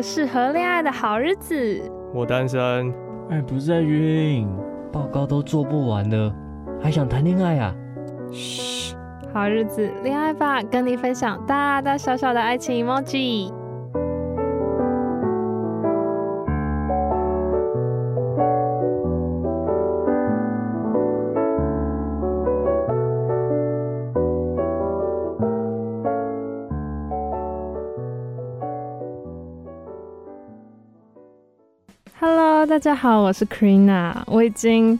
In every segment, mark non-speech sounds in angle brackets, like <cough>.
适合恋爱的好日子，我单身。爱，不是在晕，报告都做不完了，还想谈恋爱啊？嘘，好日子，恋爱吧，跟你分享大大小小的爱情 emoji。大家好，我是 Krina，我已经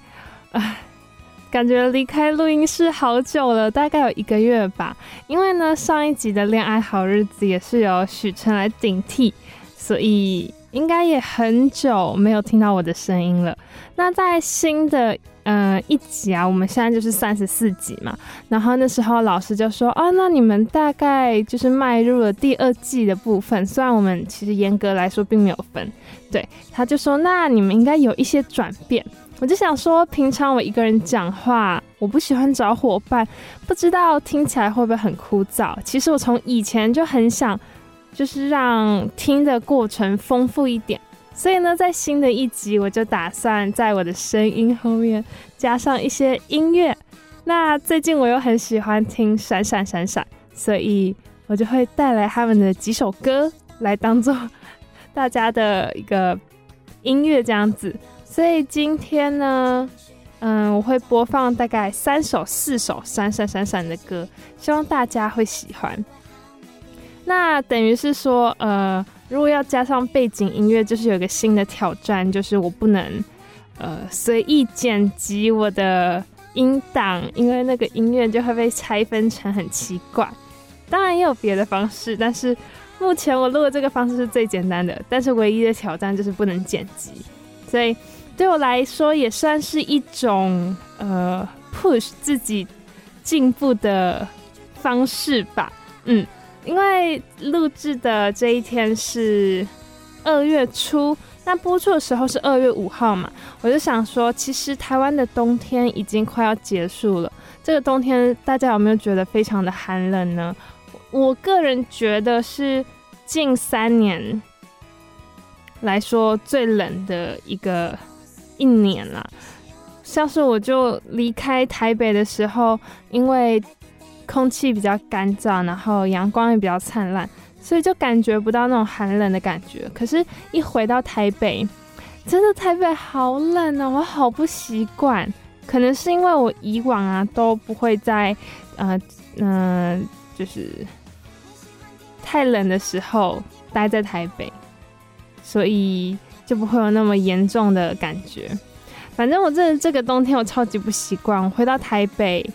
啊，感觉离开录音室好久了，大概有一个月吧。因为呢，上一集的恋爱好日子也是由许晨来顶替，所以应该也很久没有听到我的声音了。那在新的、呃、一集啊，我们现在就是三十四集嘛。然后那时候老师就说啊，那你们大概就是迈入了第二季的部分，虽然我们其实严格来说并没有分。对，他就说，那你们应该有一些转变。我就想说，平常我一个人讲话，我不喜欢找伙伴，不知道听起来会不会很枯燥。其实我从以前就很想，就是让听的过程丰富一点。所以呢，在新的一集，我就打算在我的声音后面加上一些音乐。那最近我又很喜欢听闪闪闪闪，所以我就会带来他们的几首歌来当做。大家的一个音乐这样子，所以今天呢，嗯，我会播放大概三首、四首闪闪闪闪的歌，希望大家会喜欢。那等于是说，呃，如果要加上背景音乐，就是有个新的挑战，就是我不能呃随意剪辑我的音档，因为那个音乐就会被拆分成很奇怪。当然也有别的方式，但是。目前我录的这个方式是最简单的，但是唯一的挑战就是不能剪辑，所以对我来说也算是一种呃 push 自己进步的方式吧。嗯，因为录制的这一天是二月初，那播出的时候是二月五号嘛，我就想说，其实台湾的冬天已经快要结束了。这个冬天大家有没有觉得非常的寒冷呢？我个人觉得是近三年来说最冷的一个一年了。像是我就离开台北的时候，因为空气比较干燥，然后阳光也比较灿烂，所以就感觉不到那种寒冷的感觉。可是，一回到台北，真的台北好冷啊，我好不习惯。可能是因为我以往啊都不会在，呃，嗯、呃，就是。太冷的时候待在台北，所以就不会有那么严重的感觉。反正我这这个冬天我超级不习惯。我回到台北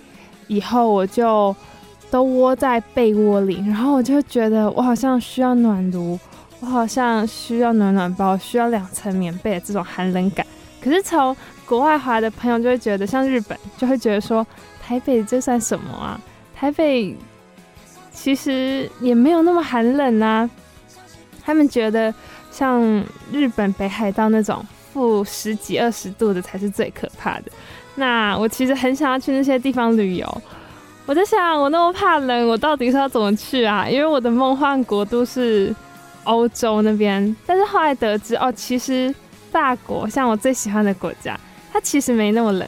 以后，我就都窝在被窝里，然后我就觉得我好像需要暖炉，我好像需要暖暖包，需要两层棉被的这种寒冷感。可是从国外回来的朋友就会觉得，像日本就会觉得说，台北这算什么啊？台北。其实也没有那么寒冷啊，他们觉得像日本北海道那种负十几二十度的才是最可怕的。那我其实很想要去那些地方旅游，我在想，我那么怕冷，我到底是要怎么去啊？因为我的梦幻国度是欧洲那边，但是后来得知哦，其实法国像我最喜欢的国家，它其实没那么冷，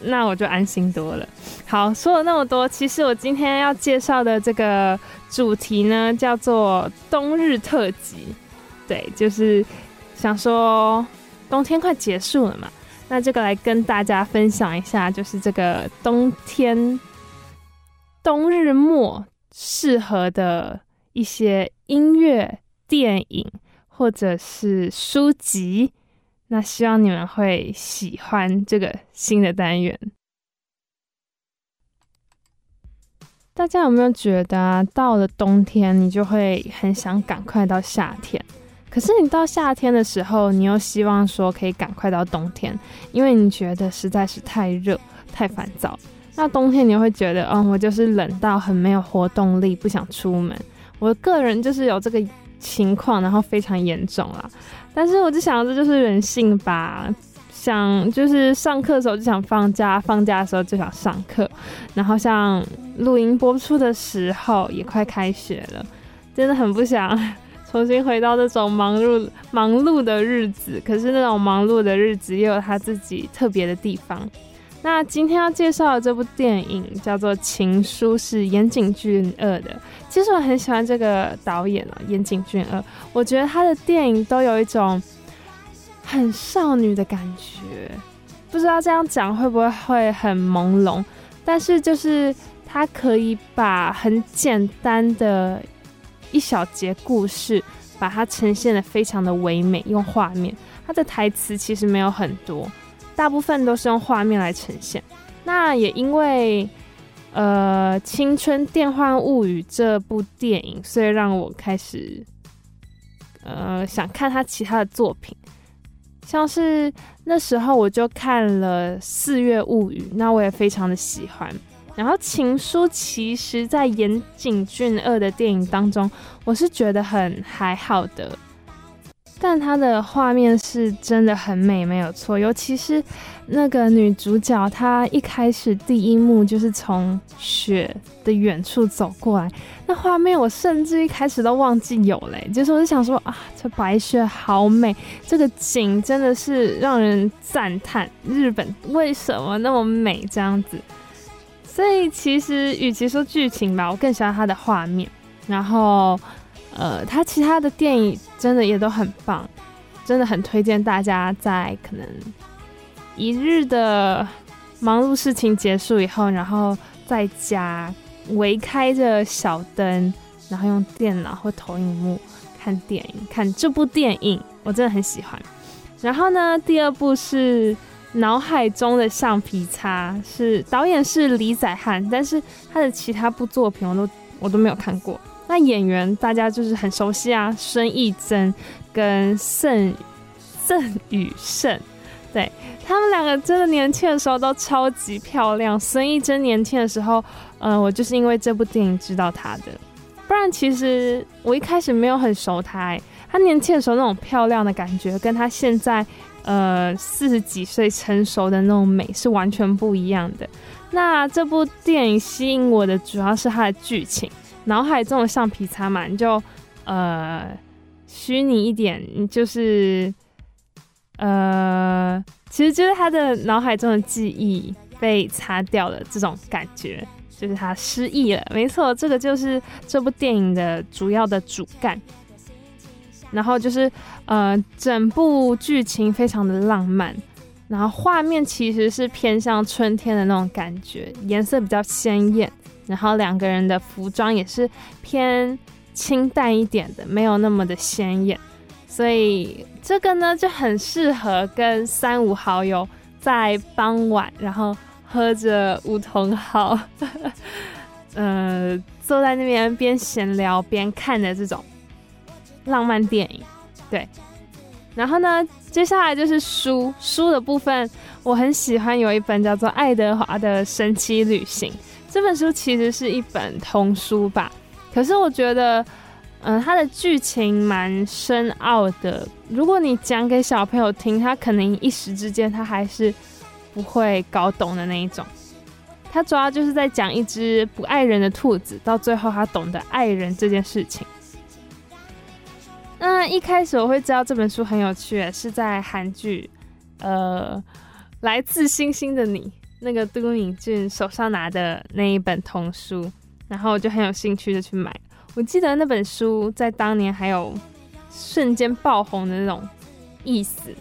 那我就安心多了。好，说了那么多，其实我今天要介绍的这个主题呢，叫做冬日特辑。对，就是想说冬天快结束了嘛，那这个来跟大家分享一下，就是这个冬天冬日末适合的一些音乐、电影或者是书籍。那希望你们会喜欢这个新的单元。大家有没有觉得啊，到了冬天，你就会很想赶快到夏天？可是你到夏天的时候，你又希望说可以赶快到冬天，因为你觉得实在是太热、太烦躁。那冬天你会觉得，嗯，我就是冷到很没有活动力，不想出门。我个人就是有这个情况，然后非常严重啦。但是我就想，这就是人性吧。想就是上课的时候就想放假，放假的时候就想上课，然后像录音播出的时候也快开学了，真的很不想重新回到这种忙碌忙碌的日子。可是那种忙碌的日子也有它自己特别的地方。那今天要介绍的这部电影叫做《情书》，是岩井俊二的。其实我很喜欢这个导演啊，岩井俊二，我觉得他的电影都有一种。很少女的感觉，不知道这样讲会不会会很朦胧，但是就是他可以把很简单的一小节故事，把它呈现得非常的唯美，用画面。他的台词其实没有很多，大部分都是用画面来呈现。那也因为呃《青春电幻物语》这部电影，所以让我开始呃想看他其他的作品。像是那时候我就看了《四月物语》，那我也非常的喜欢。然后《情书》其实在岩井俊二的电影当中，我是觉得很还好的。但它的画面是真的很美，没有错。尤其是那个女主角，她一开始第一幕就是从雪的远处走过来，那画面我甚至一开始都忘记有嘞。就是我就想说啊，这白雪好美，这个景真的是让人赞叹。日本为什么那么美这样子？所以其实与其说剧情吧，我更喜欢它的画面。然后。呃，他其他的电影真的也都很棒，真的很推荐大家在可能一日的忙碌事情结束以后，然后在家围开着小灯，然后用电脑或投影幕看电影，看这部电影我真的很喜欢。然后呢，第二部是脑海中的橡皮擦，是导演是李宰汉，但是他的其他部作品我都我都没有看过。那演员大家就是很熟悉啊，孙艺珍跟盛郑宇盛，对，他们两个真的年轻的时候都超级漂亮。孙艺珍年轻的时候，嗯、我就是因为这部电影知道她的，不然其实我一开始没有很熟她。她年轻的时候那种漂亮的感觉，跟她现在呃四十几岁成熟的那种美是完全不一样的。那这部电影吸引我的主要是它的剧情。脑海中的橡皮擦嘛，你就呃虚拟一点，就是呃，其实就是他的脑海中的记忆被擦掉了，这种感觉就是他失忆了。没错，这个就是这部电影的主要的主干。然后就是呃，整部剧情非常的浪漫，然后画面其实是偏向春天的那种感觉，颜色比较鲜艳。然后两个人的服装也是偏清淡一点的，没有那么的鲜艳，所以这个呢就很适合跟三五好友在傍晚，然后喝着梧桐号，<laughs> 呃，坐在那边边闲聊边看的这种浪漫电影。对，然后呢，接下来就是书书的部分，我很喜欢有一本叫做《爱德华的神奇旅行》。这本书其实是一本童书吧，可是我觉得，嗯、它的剧情蛮深奥的。如果你讲给小朋友听，他可能一时之间他还是不会搞懂的那一种。它主要就是在讲一只不爱人的兔子，到最后他懂得爱人这件事情。那一开始我会知道这本书很有趣，是在韩剧，呃，来自星星的你，那个都敏俊手上拿的那一本童书，然后我就很有兴趣的去买。我记得那本书在当年还有瞬间爆红的那种意思。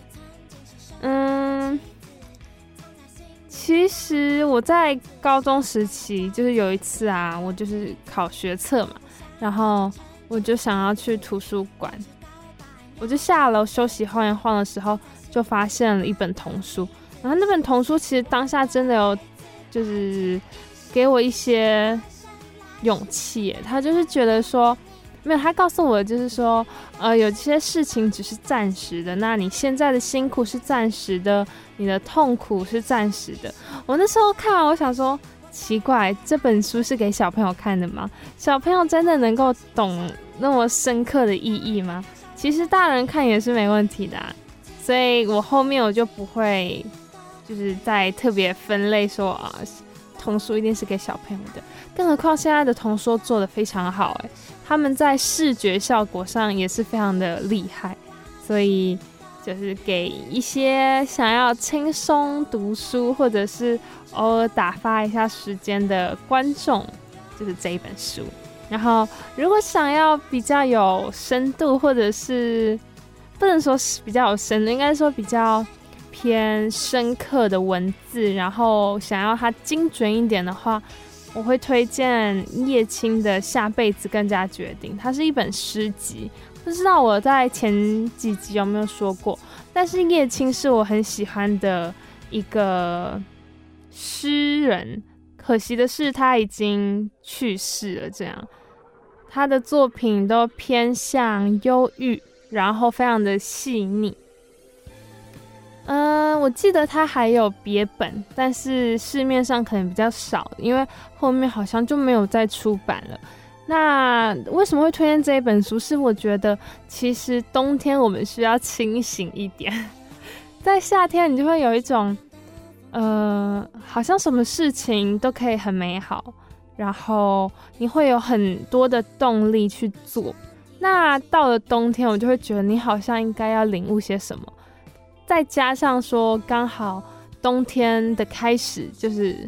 嗯，其实我在高中时期就是有一次啊，我就是考学测嘛，然后我就想要去图书馆，我就下楼休息晃一晃的时候，就发现了一本童书。然后那本童书其实当下真的有，就是给我一些勇气。他就是觉得说。没有，他告诉我就是说，呃，有些事情只是暂时的。那你现在的辛苦是暂时的，你的痛苦是暂时的。我那时候看完，我想说，奇怪，这本书是给小朋友看的吗？小朋友真的能够懂那么深刻的意义吗？其实大人看也是没问题的啊。所以我后面我就不会，就是在特别分类说啊，童书一定是给小朋友的。更何况现在的童书做得非常好，哎。他们在视觉效果上也是非常的厉害，所以就是给一些想要轻松读书或者是偶尔打发一下时间的观众，就是这一本书。然后，如果想要比较有深度，或者是不能说是比较有深度，应该说比较偏深刻的文字，然后想要它精准一点的话。我会推荐叶青的《下辈子更加决定》，它是一本诗集，不知道我在前几集有没有说过。但是叶青是我很喜欢的一个诗人，可惜的是他已经去世了。这样，他的作品都偏向忧郁，然后非常的细腻。嗯、我记得它还有别本，但是市面上可能比较少，因为后面好像就没有再出版了。那为什么会推荐这一本书？是我觉得其实冬天我们需要清醒一点，在夏天你就会有一种，呃，好像什么事情都可以很美好，然后你会有很多的动力去做。那到了冬天，我就会觉得你好像应该要领悟些什么。再加上说，刚好冬天的开始，就是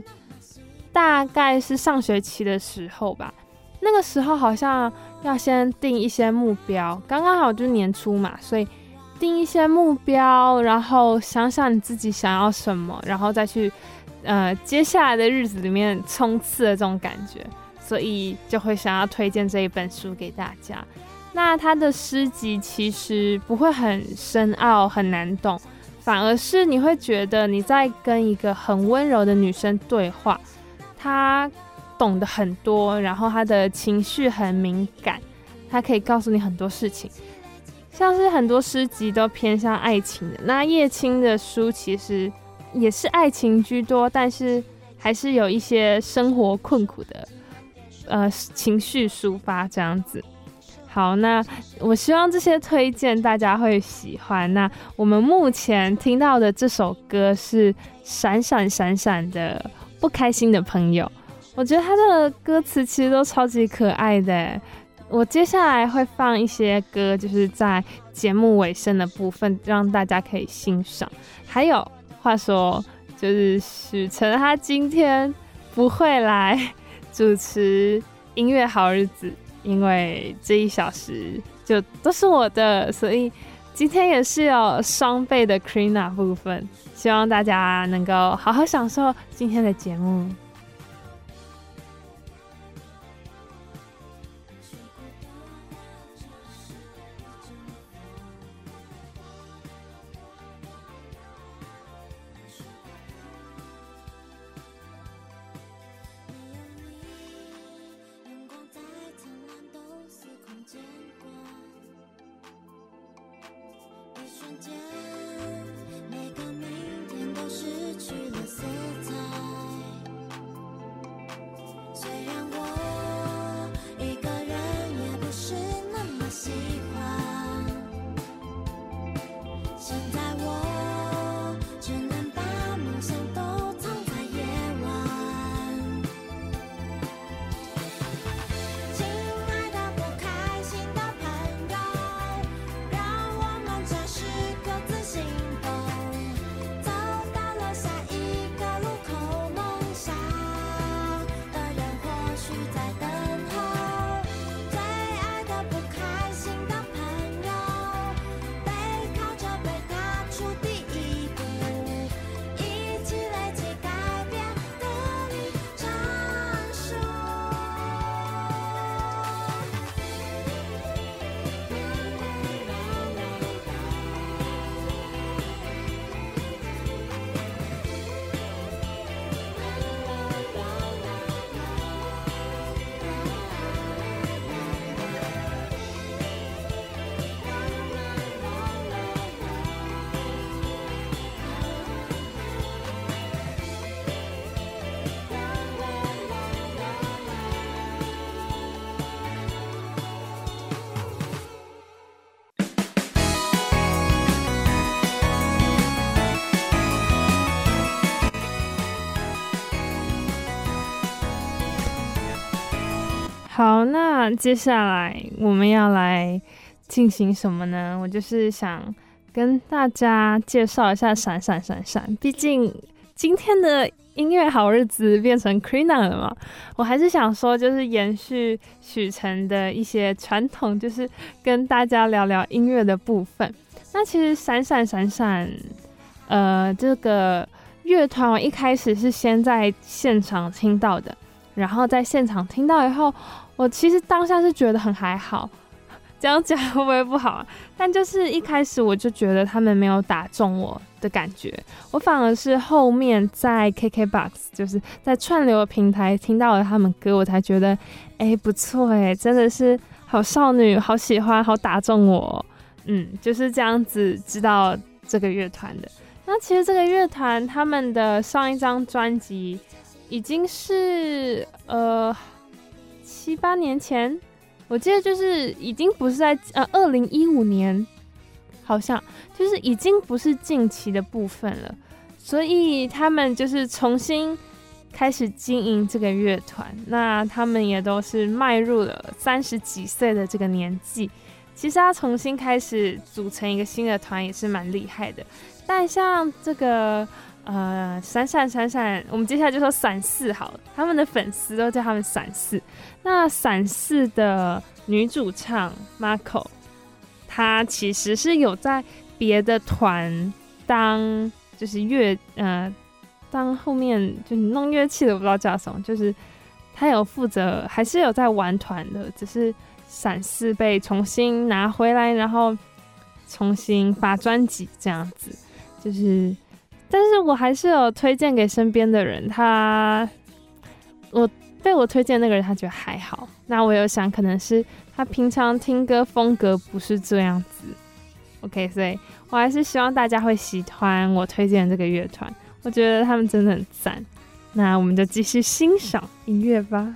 大概是上学期的时候吧。那个时候好像要先定一些目标，刚刚好就是年初嘛，所以定一些目标，然后想想你自己想要什么，然后再去呃接下来的日子里面冲刺的这种感觉，所以就会想要推荐这一本书给大家。那他的诗集其实不会很深奥、很难懂，反而是你会觉得你在跟一个很温柔的女生对话，她懂得很多，然后她的情绪很敏感，她可以告诉你很多事情。像是很多诗集都偏向爱情的，那叶青的书其实也是爱情居多，但是还是有一些生活困苦的，呃，情绪抒发这样子。好，那我希望这些推荐大家会喜欢。那我们目前听到的这首歌是《闪闪闪闪的不开心的朋友》，我觉得他的歌词其实都超级可爱的。我接下来会放一些歌，就是在节目尾声的部分，让大家可以欣赏。还有，话说，就是许晨他今天不会来主持音乐好日子。因为这一小时就都是我的，所以今天也是有双倍的 Krina 部分，希望大家能够好好享受今天的节目。现那接下来我们要来进行什么呢？我就是想跟大家介绍一下闪闪闪闪，毕竟今天的音乐好日子变成 Creena 了嘛，我还是想说，就是延续许晨的一些传统，就是跟大家聊聊音乐的部分。那其实闪闪闪闪，呃，这个乐团我一开始是先在现场听到的，然后在现场听到以后。我其实当下是觉得很还好，这样讲会不会不好啊？但就是一开始我就觉得他们没有打中我的感觉，我反而是后面在 KKBOX，就是在串流平台听到了他们歌，我才觉得，哎，不错哎，真的是好少女，好喜欢，好打中我，嗯，就是这样子知道这个乐团的。那其实这个乐团他们的上一张专辑已经是呃。七八年前，我记得就是已经不是在呃二零一五年，好像就是已经不是近期的部分了，所以他们就是重新开始经营这个乐团。那他们也都是迈入了三十几岁的这个年纪，其实他重新开始组成一个新的团也是蛮厉害的。但像这个。呃，闪闪闪闪，我们接下来就说闪四好了。他们的粉丝都叫他们闪四。那闪四的女主唱 Marco，她其实是有在别的团当，就是乐呃，当后面就弄乐器的，我不知道叫什么，就是她有负责，还是有在玩团的，只是闪四被重新拿回来，然后重新发专辑这样子，就是。但是我还是有推荐给身边的人，他，我被我推荐那个人，他觉得还好。那我有想，可能是他平常听歌风格不是这样子。OK，所以我还是希望大家会喜欢我推荐这个乐团，我觉得他们真的很赞。那我们就继续欣赏音乐吧。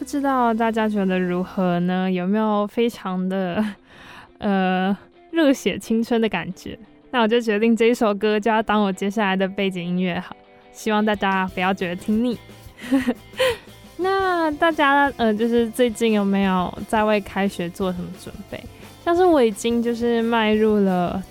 不知道大家觉得如何呢？有没有非常的 <laughs> 呃热血青春的感觉？那我就决定这一首歌就要当我接下来的背景音乐，好，希望大家不要觉得听腻。<laughs> 那大家呃，就是最近有没有在为开学做什么准备？像是我已经就是迈入了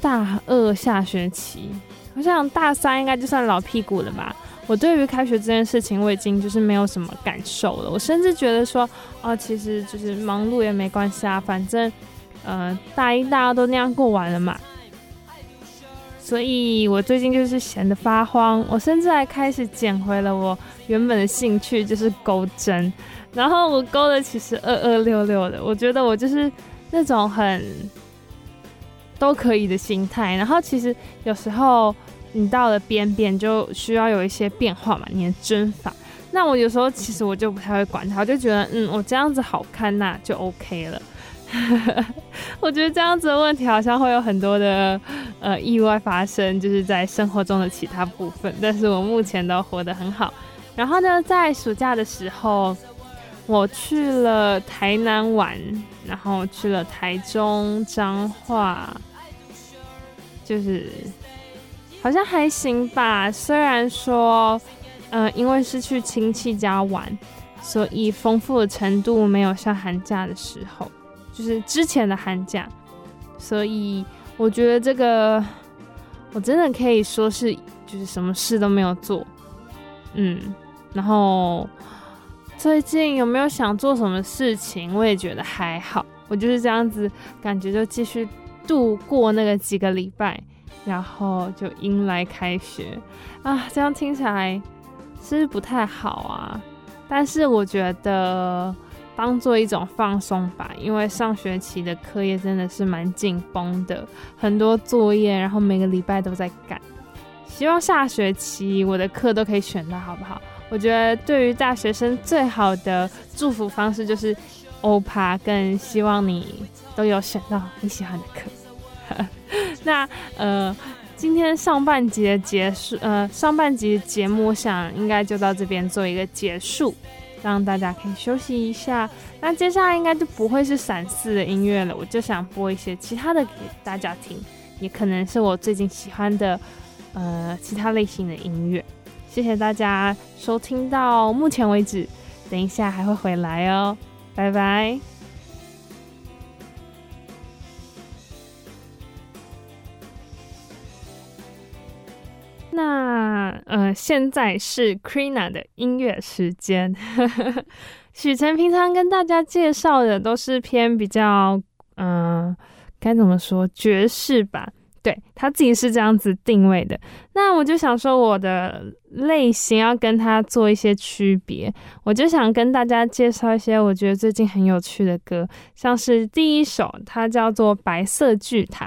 大二下学期，我想大三应该就算老屁股了吧。我对于开学这件事情，我已经就是没有什么感受了。我甚至觉得说，啊，其实就是忙碌也没关系啊，反正，呃，大一、大二都那样过完了嘛。所以我最近就是闲得发慌，我甚至还开始捡回了我原本的兴趣，就是钩针。然后我钩的其实二二六六的，我觉得我就是那种很都可以的心态。然后其实有时候。你到了边边就需要有一些变化嘛，你的针法。那我有时候其实我就不太会管它，我就觉得嗯，我这样子好看，那就 OK 了。<laughs> 我觉得这样子的问题好像会有很多的呃意外发生，就是在生活中的其他部分。但是我目前都活得很好。然后呢，在暑假的时候，我去了台南玩，然后去了台中彰化，就是。好像还行吧，虽然说，呃，因为是去亲戚家玩，所以丰富的程度没有像寒假的时候，就是之前的寒假，所以我觉得这个我真的可以说是就是什么事都没有做，嗯，然后最近有没有想做什么事情，我也觉得还好，我就是这样子，感觉就继续度过那个几个礼拜。然后就迎来开学啊，这样听起来是不是不太好啊？但是我觉得当做一种放松吧，因为上学期的课业真的是蛮紧绷的，很多作业，然后每个礼拜都在赶。希望下学期我的课都可以选到，好不好？我觉得对于大学生最好的祝福方式就是欧趴，更希望你都有选到你喜欢的课。那呃，今天上半集的结束，呃，上半集的节目，想应该就到这边做一个结束，让大家可以休息一下。那接下来应该就不会是闪四的音乐了，我就想播一些其他的给大家听，也可能是我最近喜欢的呃其他类型的音乐。谢谢大家收听到目前为止，等一下还会回来哦，拜拜。那呃，现在是 Krina 的音乐时间。<laughs> 许晨平常跟大家介绍的都是偏比较，嗯、该怎么说爵士吧？对，他自己是这样子定位的。那我就想说，我的类型要跟他做一些区别，我就想跟大家介绍一些我觉得最近很有趣的歌，像是第一首，它叫做《白色巨塔》。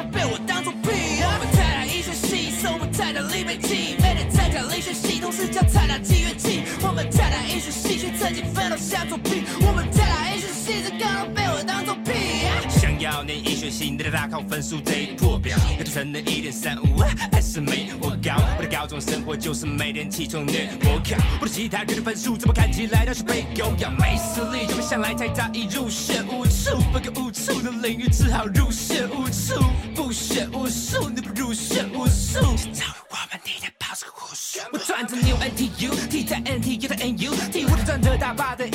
要念医学系，你得大考分数得破表，要就成了一点三五，还是没我高。我的高中生活就是每天起床念国考，我的其他人的分数怎么看起来都是被狗咬。没实力就别想来台大，一入学无数，分个无处的领域只好入学无处，不学无术，你不入学无术。现在我们地带跑出个护士，我转着牛 NTU，T 台 NT 有台 NU，T 我的转着大把的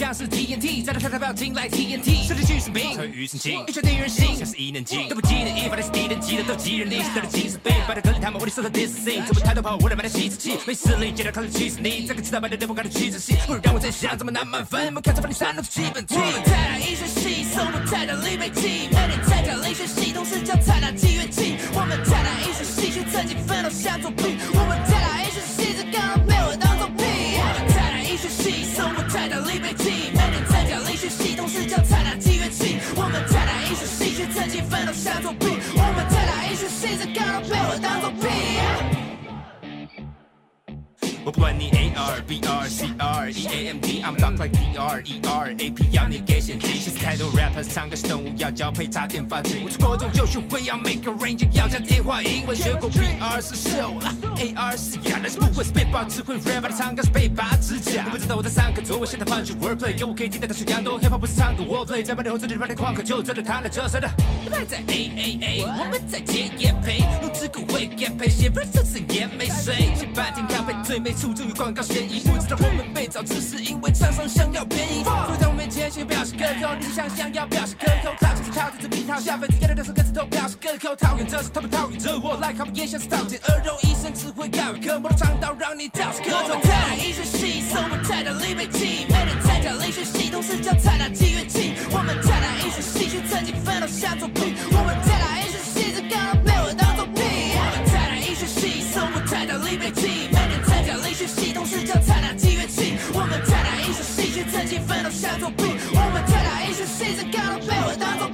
像是 TNT，在那跳跳表情来 TNT，设计巨神兵，成语成精，一拳定人心，像是伊能静。都不记得一发的是敌人，记得都记人，历史的精神病，摆在歌里他们为你说的 dissing，怎么抬头跑，我来买点吸尘器，没实力，接着靠着气死你，这个知道摆的对不该的曲子戏，不如让我再想怎么拿满分，我看着把你三的基本题。我们台大医学系，是我们台大里面挤，每天在讲力学系，同时叫台大机乐器。我们台大艺术系，学成绩分都像作弊，我们系统是叫菜烂机缘器。我们灿烂英雄系，却曾经奋斗像作弊。我们灿烂英雄系，在高楼被我当作屁。管你 A R B R C R E A M D I'm dark like D R E R A P 要你给现金，太多 rappers 唱歌是动物要交配差点发情，我是国中就学会要 make a range 要加电话英文学过 B R 是 show A R 是哑，但是不会 spit 会 red 的唱歌是被拔指甲。你不知道我在上课，作我现在放弃 wordplay，用我可以听得他是羊驼 hip hop 不是唱歌 wordplay，在班里和自己 rap 的旷课就他的车色的。你还在 A A A，我们在接也配，录只歌会 get 赔，写 verse 也没谁，写半天咖啡最没处。出众于广告嫌疑，不知道我们被找，只是因为厂商想要便宜。所以在我面前先表示可口，你想想要表示可口，套就是套在这皮套，消费者眼里都是各自投票是可口，讨厌这是他们讨厌着我来，他们也像是讨厌鹅肉，医生只会告一颗，我的肠道让你倒是可痛。我们台大医学系，送我们台大里面气，每天在讲医学系，同时叫台大机缘器。我们台大医学系，学成绩分都像作弊。我们台大医学系，这刚刚被我当作屁。我们台大医学系，送我们台大里面气。学系同时叫台大机乐器，我们台大医学系学成绩分都像作弊，我们台大医学系这高楼被我当作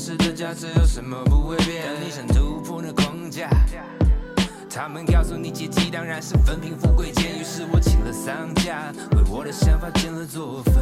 实的价值有什么不会变？当你想突破那框架。他们告诉你阶级当然是分贫富贵贱，于是我请了丧假，为我的想法建了座坟。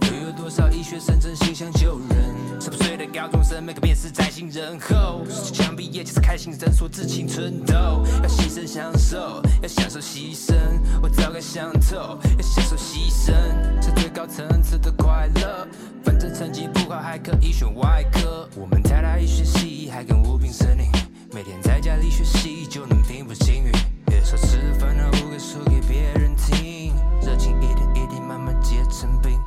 又有多少医学生真心想救人？十八岁的高中生，每个便是在行人后，说枪毕业就是开心人，说自青春痘，要牺牲享受，要享受牺牲，我早该想透，要享受牺牲是最高层次的快乐。反正成绩不好还可以选外科，我们台大医学系还跟无病呻吟。每天在家里学习就能平步青云，别说吃饭了不该说给别人听，热情一点一滴慢慢结成冰。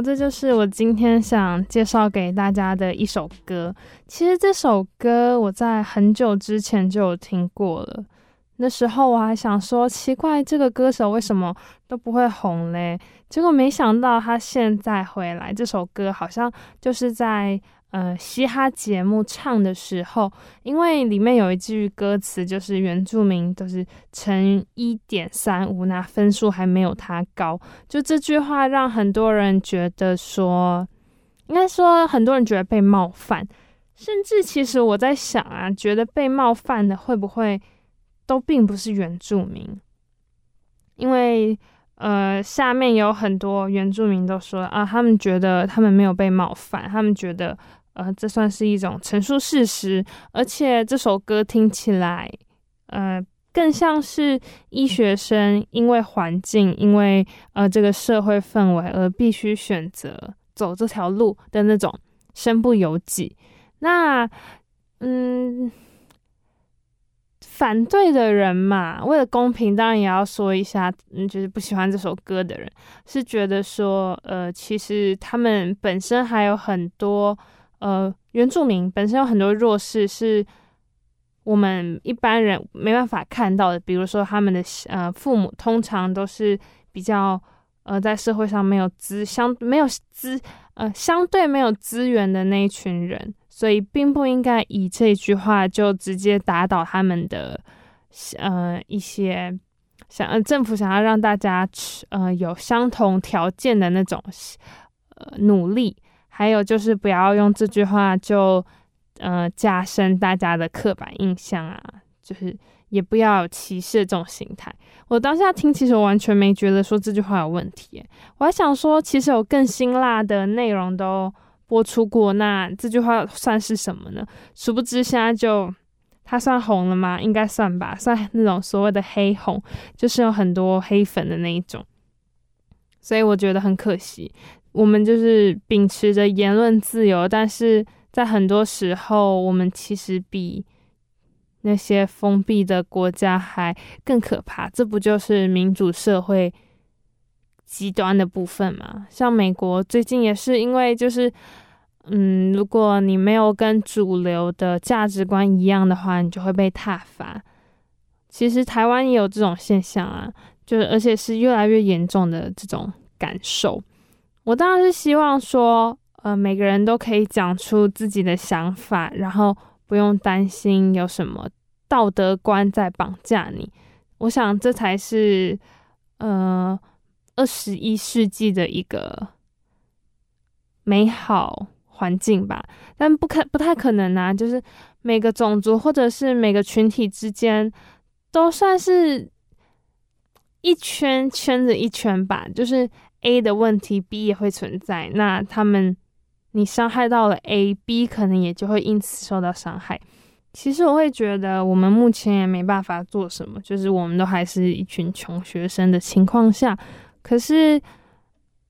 这就是我今天想介绍给大家的一首歌。其实这首歌我在很久之前就有听过了，那时候我还想说，奇怪，这个歌手为什么都不会红嘞？结果没想到他现在回来，这首歌好像就是在。呃，嘻哈节目唱的时候，因为里面有一句歌词，就是原住民都是乘一点三五，那分数还没有他高。就这句话让很多人觉得说，应该说很多人觉得被冒犯，甚至其实我在想啊，觉得被冒犯的会不会都并不是原住民？因为呃，下面有很多原住民都说啊，他们觉得他们没有被冒犯，他们觉得。呃，这算是一种陈述事实，而且这首歌听起来，呃，更像是医学生因为环境，因为呃这个社会氛围而必须选择走这条路的那种身不由己。那，嗯，反对的人嘛，为了公平，当然也要说一下，嗯，就是不喜欢这首歌的人，是觉得说，呃，其实他们本身还有很多。呃，原住民本身有很多弱势，是我们一般人没办法看到的。比如说，他们的呃父母通常都是比较呃在社会上没有资相没有资呃相对没有资源的那一群人，所以并不应该以这句话就直接打倒他们的呃一些想呃政府想要让大家呃有相同条件的那种呃努力，还有就是不要用这句话就呃加深大家的刻板印象啊，就是。也不要有歧视这种心态。我当下听，其实我完全没觉得说这句话有问题。我还想说，其实有更辛辣的内容都播出过，那这句话算是什么呢？殊不知现在就它算红了吗？应该算吧，算 <laughs> 那种所谓的黑红，就是有很多黑粉的那一种。所以我觉得很可惜，我们就是秉持着言论自由，但是在很多时候，我们其实比。那些封闭的国家还更可怕，这不就是民主社会极端的部分吗？像美国最近也是因为就是，嗯，如果你没有跟主流的价值观一样的话，你就会被挞伐。其实台湾也有这种现象啊，就是而且是越来越严重的这种感受。我当然是希望说，呃，每个人都可以讲出自己的想法，然后。不用担心有什么道德观在绑架你，我想这才是呃二十一世纪的一个美好环境吧。但不可不太可能啊，就是每个种族或者是每个群体之间都算是一圈圈着一圈吧。就是 A 的问题，B 也会存在，那他们。你伤害到了 A，B 可能也就会因此受到伤害。其实我会觉得，我们目前也没办法做什么，就是我们都还是一群穷学生的情况下，可是，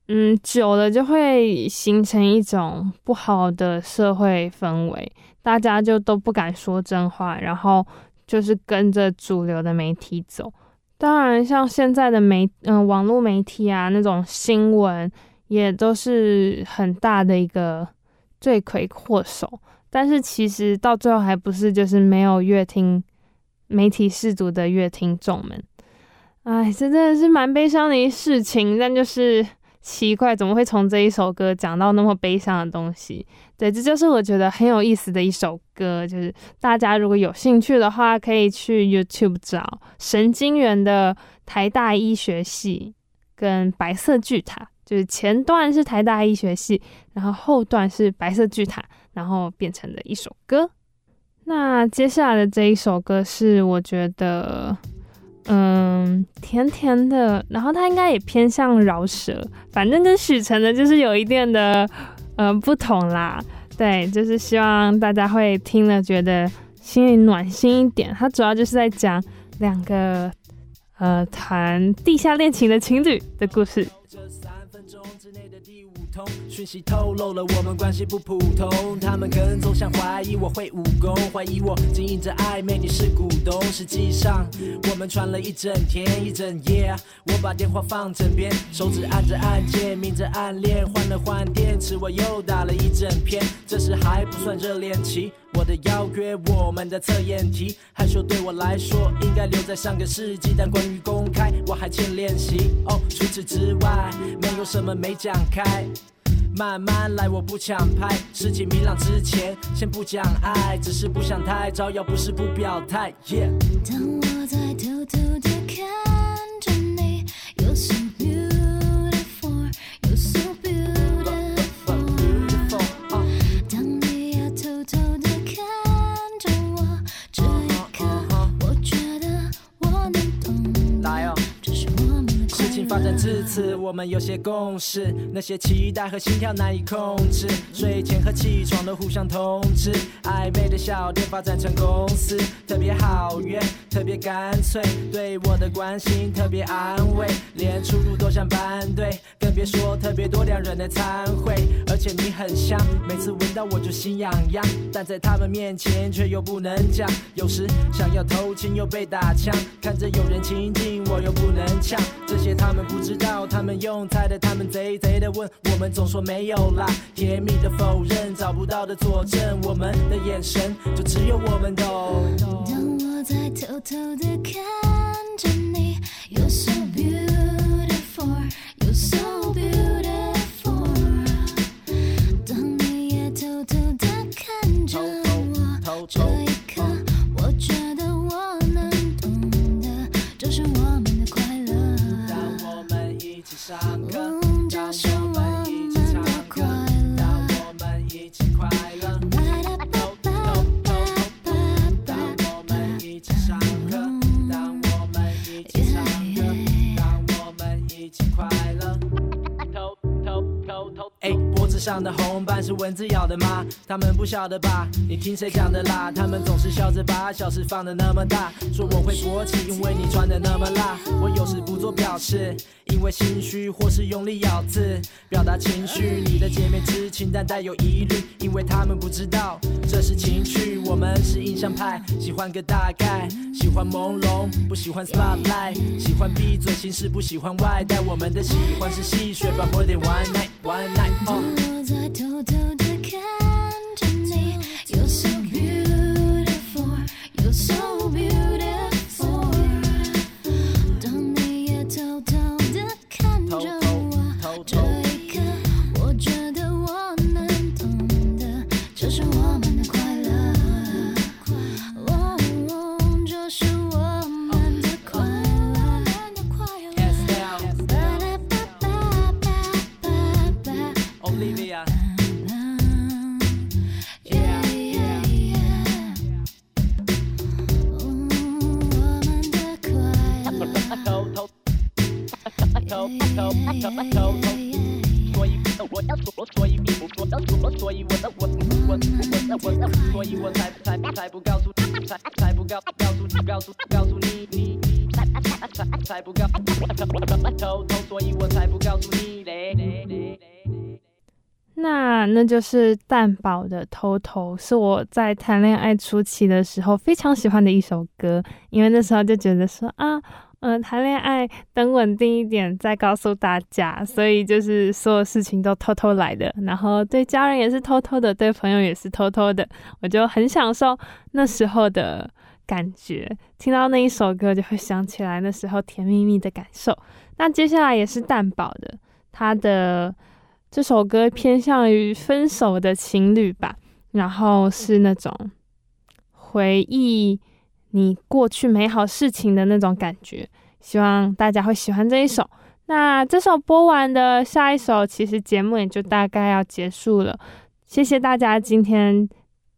嗯，久了就会形成一种不好的社会氛围，大家就都不敢说真话，然后就是跟着主流的媒体走。当然，像现在的媒，嗯，网络媒体啊，那种新闻。也都是很大的一个罪魁祸首，但是其实到最后还不是就是没有乐听媒体识读的乐听众们，哎，这真的是蛮悲伤的一事情。但就是奇怪，怎么会从这一首歌讲到那么悲伤的东西？对，这就是我觉得很有意思的一首歌。就是大家如果有兴趣的话，可以去 YouTube 找神经元的台大医学系跟白色巨塔。就是前段是台大医学系，然后后段是白色巨塔，然后变成的一首歌。那接下来的这一首歌是我觉得，嗯，甜甜的，然后它应该也偏向饶舌，反正跟许晨的就是有一点的，嗯，不同啦。对，就是希望大家会听了觉得心里暖心一点。它主要就是在讲两个，呃，谈地下恋情的情侣的故事。讯息透露了我们关系不普通，他们更总想怀疑我会武功，怀疑我经营着暧昧，你是股东。实际上我们传了一整天一整夜，我把电话放枕边，手指按着按键，明着暗恋，换了换电池，我又打了一整篇。这时还不算热恋期，我的邀约，我们的测验题，害羞对我来说应该留在上个世纪，但关于公开我还欠练习。哦，除此之外没有什么没讲开。慢慢来，我不抢拍。事情明朗之前，先不讲爱，只是不想太招摇，不是不表态。Yeah。当我在偷偷的看发展至此，我们有些共识，那些期待和心跳难以控制。睡前和起床都互相通知，暧昧的小店发展成公司，特别好约，特别干脆，对我的关心特别安慰，连出入都像班队，更别说特别多两人的餐会。而且你很香，每次闻到我就心痒痒，但在他们面前却又不能讲。有时想要偷亲又被打枪，看着有人亲近我又不能呛，这些他们。不知道他们用猜的，他们贼贼的问，我们总说没有啦，甜蜜的否认，找不到的佐证，我们的眼神就只有我们懂。当我在偷偷的看着你上的红斑是蚊子咬的吗？他们不晓得吧？你听谁讲的啦？他们总是笑着把小事放得那么大，说我会勃起，因为你穿得那么辣。我有时不做表示，因为心虚或是用力咬字，表达情绪。你的姐妹知情但带有疑虑，因为他们不知道这是情趣。我们是印象派，喜欢个大概，喜欢朦胧，不喜欢 spotlight，喜欢闭嘴行事，不喜欢外带。我们的喜欢是戏谑，把火点 one night one night。我在偷偷地看着你，You're so beautiful, You're so 所以我要说，所以我我所以我的我我我我所以我才才才不告诉才才不告告诉告诉告诉你你，那那就是蛋宝的《偷偷》，是我在谈恋爱初期的时候非常喜欢的一首歌，因为那时候就觉得说啊，嗯、谈恋爱等稳定一点再告诉大家，所以就是所有事情都偷偷来的，然后对家人也是偷偷的，对朋友也是偷偷的，我就很享受那时候的感觉。听到那一首歌，就会想起来那时候甜蜜蜜的感受。那接下来也是蛋宝的，他的。这首歌偏向于分手的情侣吧，然后是那种回忆你过去美好事情的那种感觉，希望大家会喜欢这一首。那这首播完的下一首，其实节目也就大概要结束了。谢谢大家今天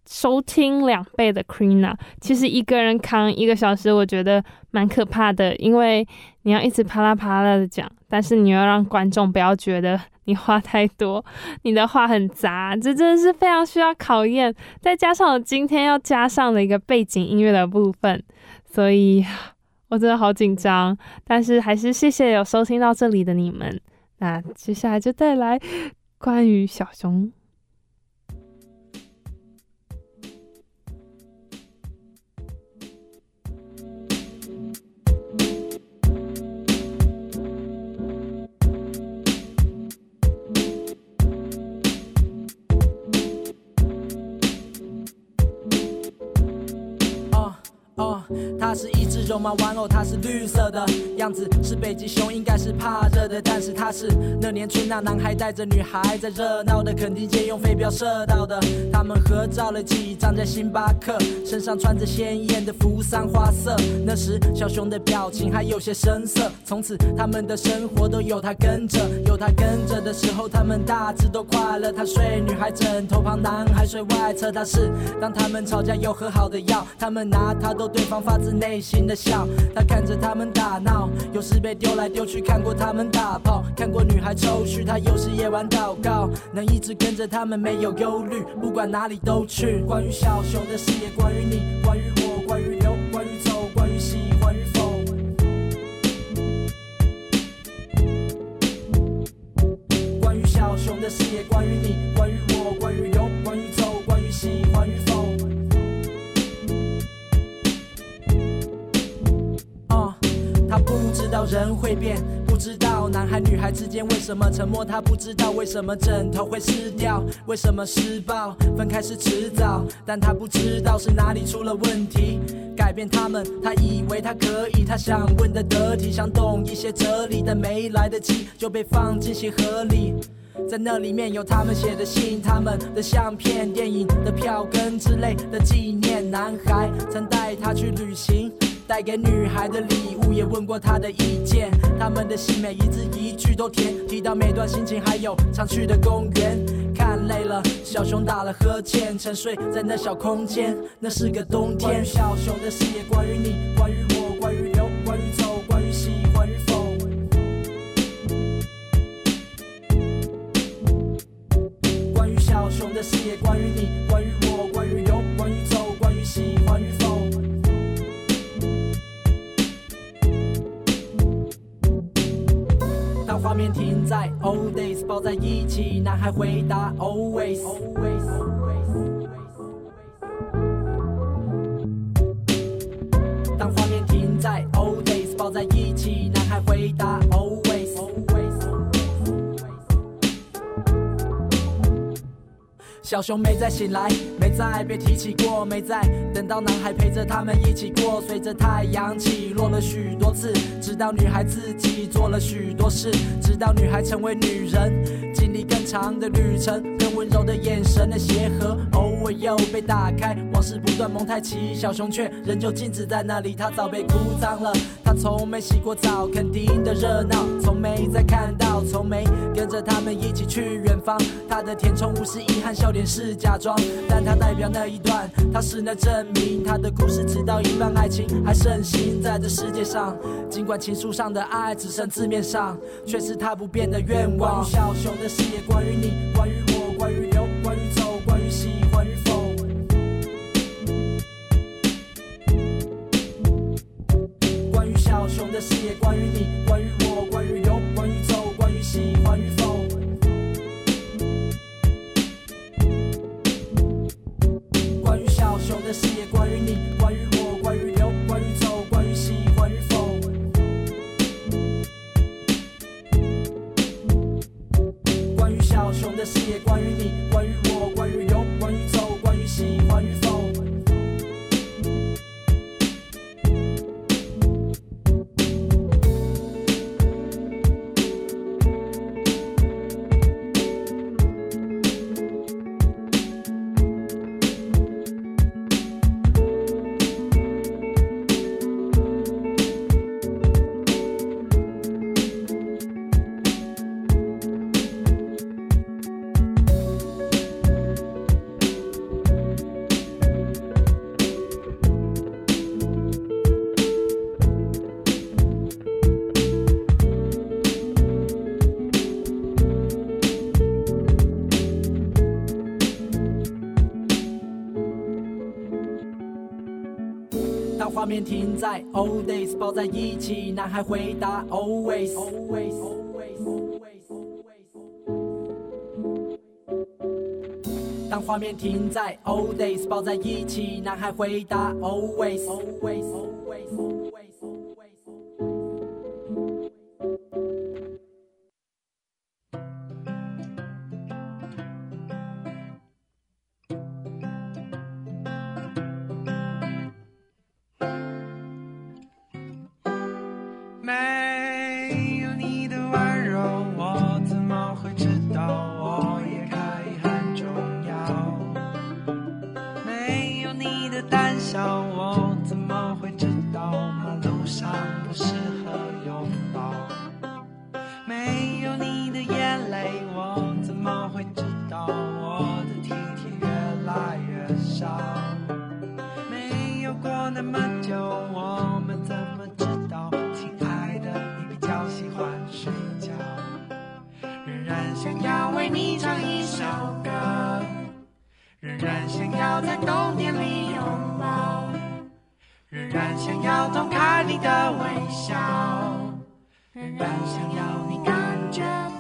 收听两倍的 Queena。其实一个人扛一个小时，我觉得蛮可怕的，因为你要一直啪啦啪啦的讲，但是你要让观众不要觉得。你话太多，你的话很杂，这真的是非常需要考验。再加上我今天要加上了一个背景音乐的部分，所以我真的好紧张。但是还是谢谢有收听到这里的你们。那接下来就带来关于小熊。是一只绒毛玩偶，它是绿色的样子，是北极熊，应该是怕热的。但是它是那年春，那男孩带着女孩在热闹的垦丁街用飞镖射到的。他们合照了几张在星巴克，身上穿着鲜艳的扶桑花色。那时小熊的表情还有些生涩。从此他们的生活都有他跟着，有他跟着的时候，他们大致都快乐。他睡女孩枕头旁，男孩睡外侧。他是当他们吵架又和好的药，他们拿他逗对方发自内心的笑，他看着他们打闹，有时被丢来丢去，看过他们打炮，看过女孩抽搐，他有时夜晚祷告，能一直跟着他们没有忧虑，不管哪里都去。关于小熊的事业，关于你，关于我，关于留，关于走，关于喜欢与否。关于小熊的事业，关于你，关于我，人会变，不知道男孩女孩之间为什么沉默，他不知道为什么枕头会湿掉，为什么施暴分开是迟早，但他不知道是哪里出了问题，改变他们，他以为他可以，他想问得得体，想懂一些哲理，但没来得及就被放进鞋盒里，在那里面有他们写的信，他们的相片、电影的票根之类的纪念，男孩曾带他去旅行。带给女孩的礼物，也问过她的意见。他们的信每一字一句都甜，提到每段心情，还有常去的公园。看累了，小熊打了呵欠，沉睡在那小空间。那是个冬天。关于小熊的事也关于你，关于我，关于留，关于走，关于喜欢与否。关于小熊的事也关于你，在 old days，抱在一起，男孩回答 always。当画面停在 old days，抱在一起，男孩回答 always。小熊没再醒来，没再被提起过，没再等到男孩陪着他们一起过。随着太阳起落了许多次，直到女孩自己做了许多事，直到女孩成为女人，经历更长的旅程，更温柔的眼神的协和，偶尔又被打开，往事不断蒙太奇，小熊却仍旧静止在那里，它早被哭脏了，他从没洗过澡，肯定的热闹，从没再看到，从没跟着他们一起去远方，他的填充物是遗憾，笑脸。是假装，但它代表那一段，它是能证明他的故事直到一半，爱情还盛行在这世界上。尽管情书上的爱只剩字面上，却是他不变的愿望。关于小熊的事也关于你，关于我，关于的事也关于你，关于我，面停在 old days，抱在一起，男孩回答 always。当画面停在 old days，抱在一起，男孩回答 always。唱一首歌，仍然想要在冬天里拥抱，仍然想要偷看你的微笑，仍然想要你感觉。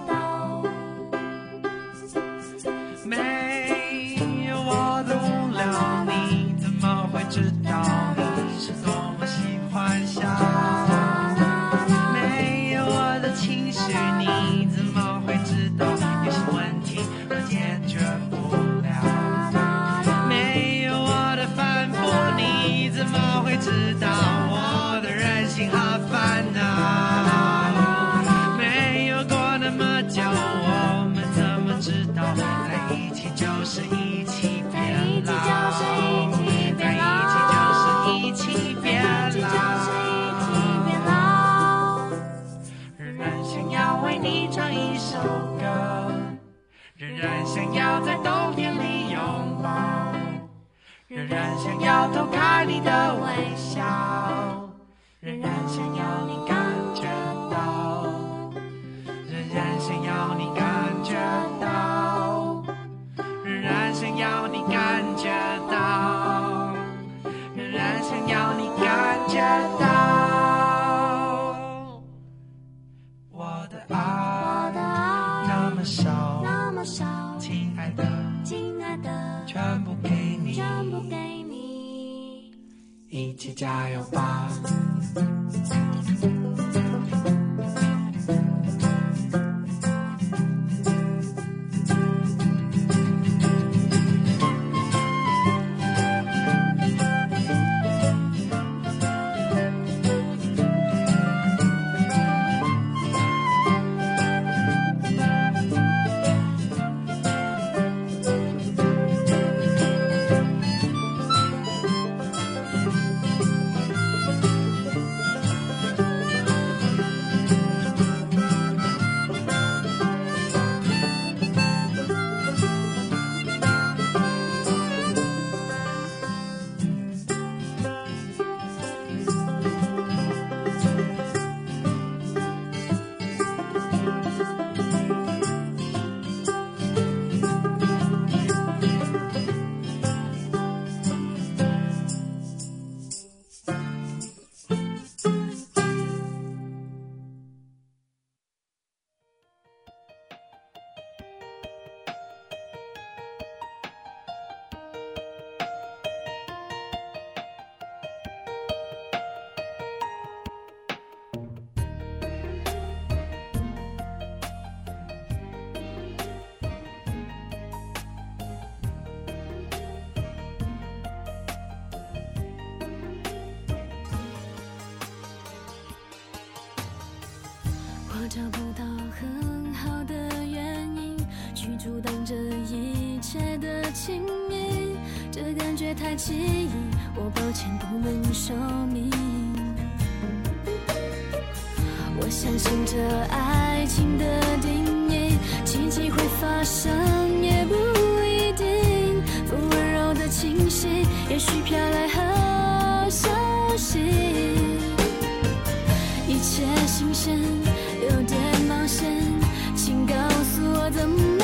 首歌仍然想要在冬天里拥抱仍然想要偷看你的微笑仍然想要你感觉到仍然想要你感觉到亲爱的，亲爱的，全部给你，全部给你，一起加油吧！相信这爱情的定义，奇迹会发生也不一定。风温柔的清晰，也许飘来好消息。一切新鲜，有点冒险，请告诉我怎么。